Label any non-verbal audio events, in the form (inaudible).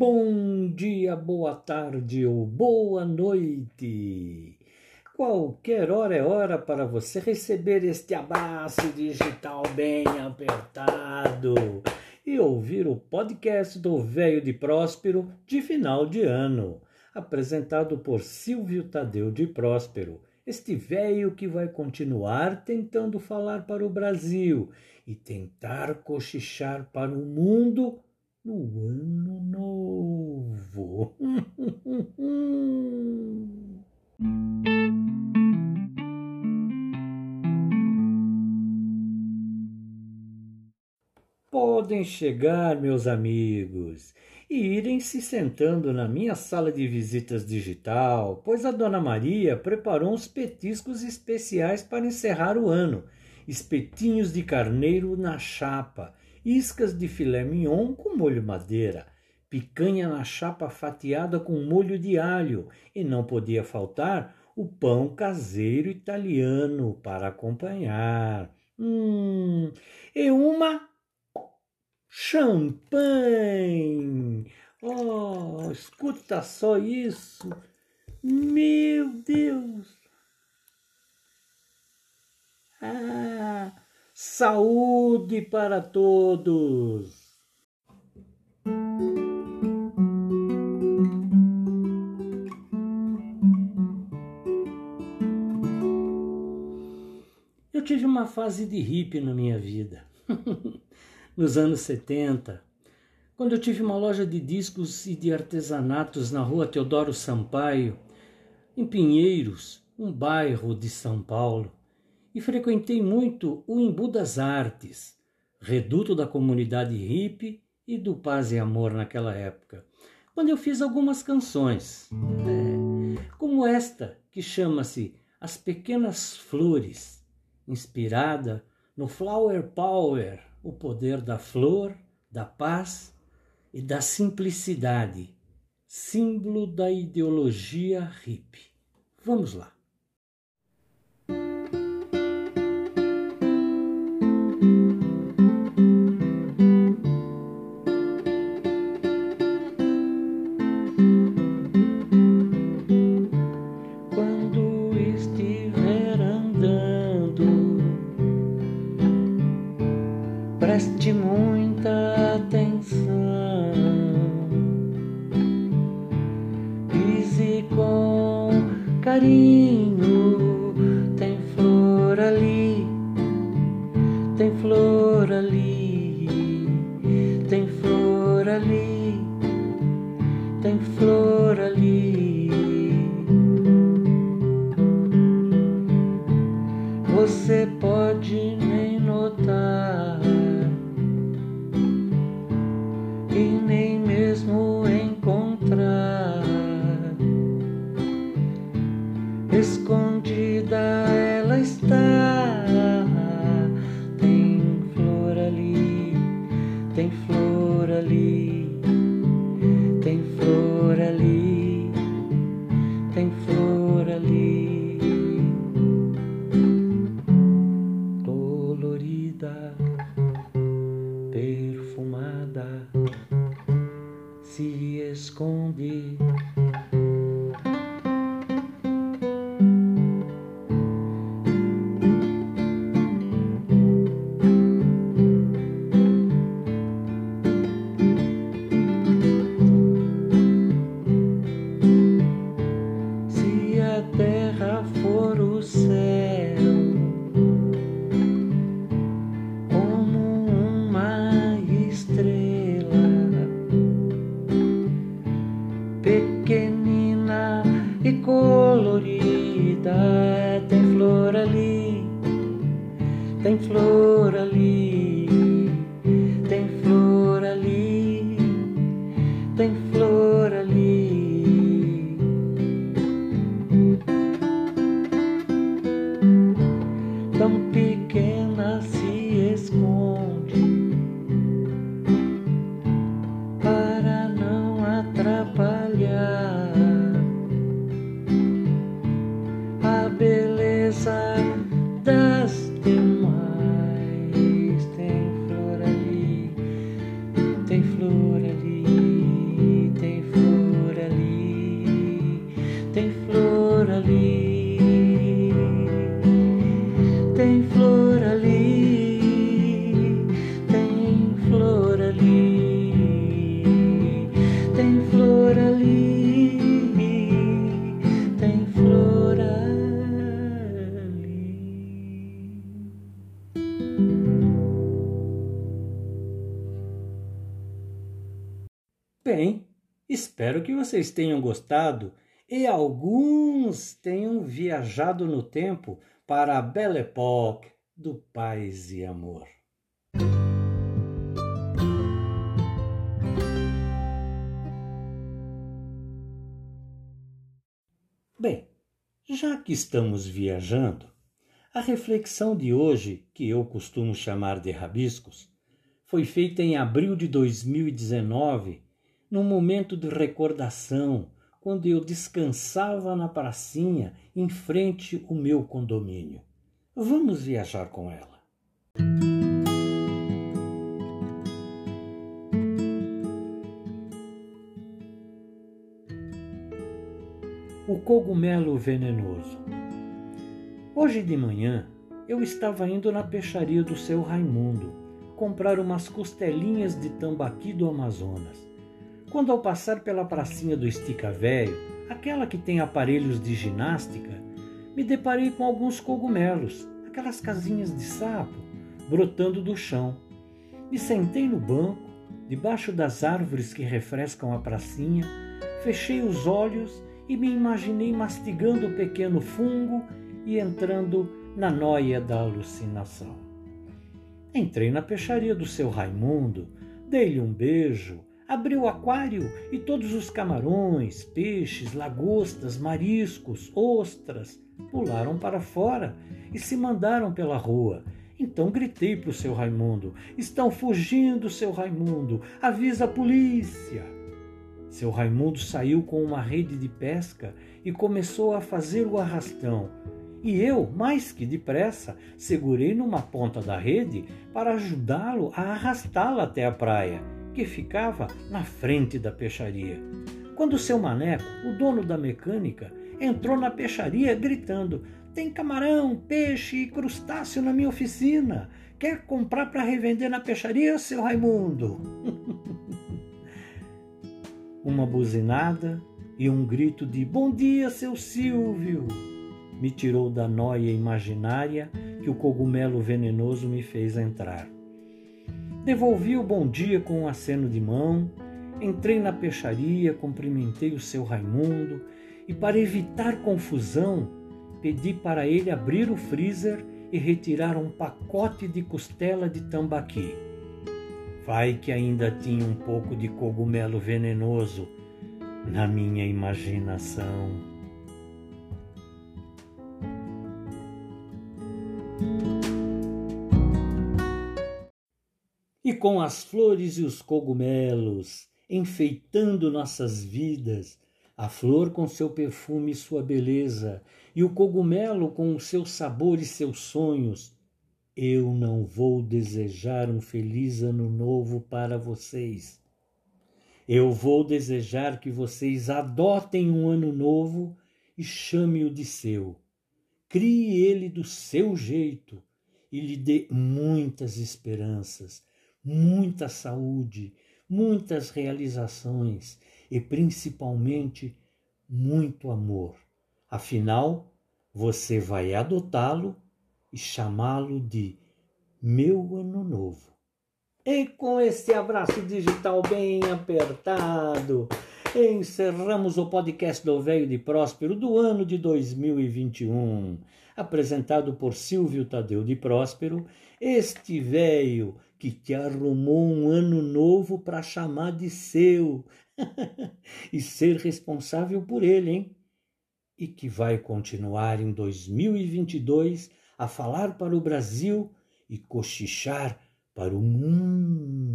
Bom dia, boa tarde ou boa noite. Qualquer hora é hora para você receber este abraço digital bem apertado e ouvir o podcast do Velho de Próspero de final de ano, apresentado por Silvio Tadeu de Próspero. Este velho que vai continuar tentando falar para o Brasil e tentar cochichar para o mundo no ano novo. (laughs) Podem chegar, meus amigos, e irem se sentando na minha sala de visitas digital, pois a Dona Maria preparou uns petiscos especiais para encerrar o ano. Espetinhos de carneiro na chapa, iscas de filé mignon com molho madeira, picanha na chapa fatiada com molho de alho e não podia faltar o pão caseiro italiano para acompanhar. Hum, e uma champanhe. Oh, escuta só isso. Meu Deus. Ah, Saúde para todos! Eu tive uma fase de hippie na minha vida. (laughs) Nos anos 70, quando eu tive uma loja de discos e de artesanatos na rua Teodoro Sampaio, em Pinheiros, um bairro de São Paulo e frequentei muito o Embu das Artes, reduto da comunidade hippie e do paz e amor naquela época, quando eu fiz algumas canções, é, como esta que chama-se As Pequenas Flores, inspirada no Flower Power, o poder da flor, da paz e da simplicidade, símbolo da ideologia hippie. Vamos lá. Tem flor ali, tem flor ali, tem flor ali, tem flor ali. Você pode escondida ela está. Tem flor ali, tem flor ali, tem flor ali, tem flor ali. Colorida, perfumada, se esconde. Pequenina e colorida. Tem flor ali, tem flor ali, espero que vocês tenham gostado e alguns tenham viajado no tempo para a Belle Époque do Paz e Amor. Bem, já que estamos viajando, a reflexão de hoje, que eu costumo chamar de rabiscos, foi feita em abril de 2019, num momento de recordação, quando eu descansava na pracinha em frente ao meu condomínio. Vamos viajar com ela. O cogumelo venenoso. Hoje de manhã eu estava indo na peixaria do seu Raimundo comprar umas costelinhas de tambaqui do Amazonas. Quando ao passar pela pracinha do Estica Velho, aquela que tem aparelhos de ginástica, me deparei com alguns cogumelos, aquelas casinhas de sapo, brotando do chão. Me sentei no banco, debaixo das árvores que refrescam a pracinha, fechei os olhos e me imaginei mastigando o pequeno fungo e entrando na noia da alucinação. Entrei na peixaria do seu Raimundo, dei-lhe um beijo, abri o aquário e todos os camarões, peixes, lagostas, mariscos, ostras pularam para fora e se mandaram pela rua. Então gritei para o seu Raimundo: Estão fugindo, seu Raimundo! Avisa a polícia! Seu Raimundo saiu com uma rede de pesca e começou a fazer o arrastão. E eu, mais que depressa, segurei numa ponta da rede para ajudá-lo a arrastá-la até a praia, que ficava na frente da peixaria. Quando seu maneco, o dono da mecânica, entrou na peixaria gritando: Tem camarão, peixe e crustáceo na minha oficina. Quer comprar para revender na peixaria, seu Raimundo? (laughs) Uma buzinada e um grito de Bom dia, seu Silvio! me tirou da noia imaginária que o cogumelo venenoso me fez entrar. Devolvi o bom dia com um aceno de mão, entrei na peixaria, cumprimentei o seu Raimundo e, para evitar confusão, pedi para ele abrir o freezer e retirar um pacote de costela de tambaqui. Vai que ainda tinha um pouco de cogumelo venenoso na minha imaginação. E com as flores e os cogumelos enfeitando nossas vidas, a flor com seu perfume e sua beleza, e o cogumelo com o seu sabor e seus sonhos, eu não vou desejar um feliz ano novo para vocês. Eu vou desejar que vocês adotem um ano novo e chame-o de seu. Crie ele do seu jeito e lhe dê muitas esperanças, muita saúde, muitas realizações e principalmente muito amor. Afinal, você vai adotá-lo e chamá-lo de meu ano novo. E com esse abraço digital bem apertado, encerramos o podcast do Velho de Próspero do ano de 2021, apresentado por Silvio Tadeu de Próspero, este velho que te arrumou um ano novo para chamar de seu (laughs) e ser responsável por ele, hein? E que vai continuar em 2022 a falar para o Brasil e cochichar para o mundo.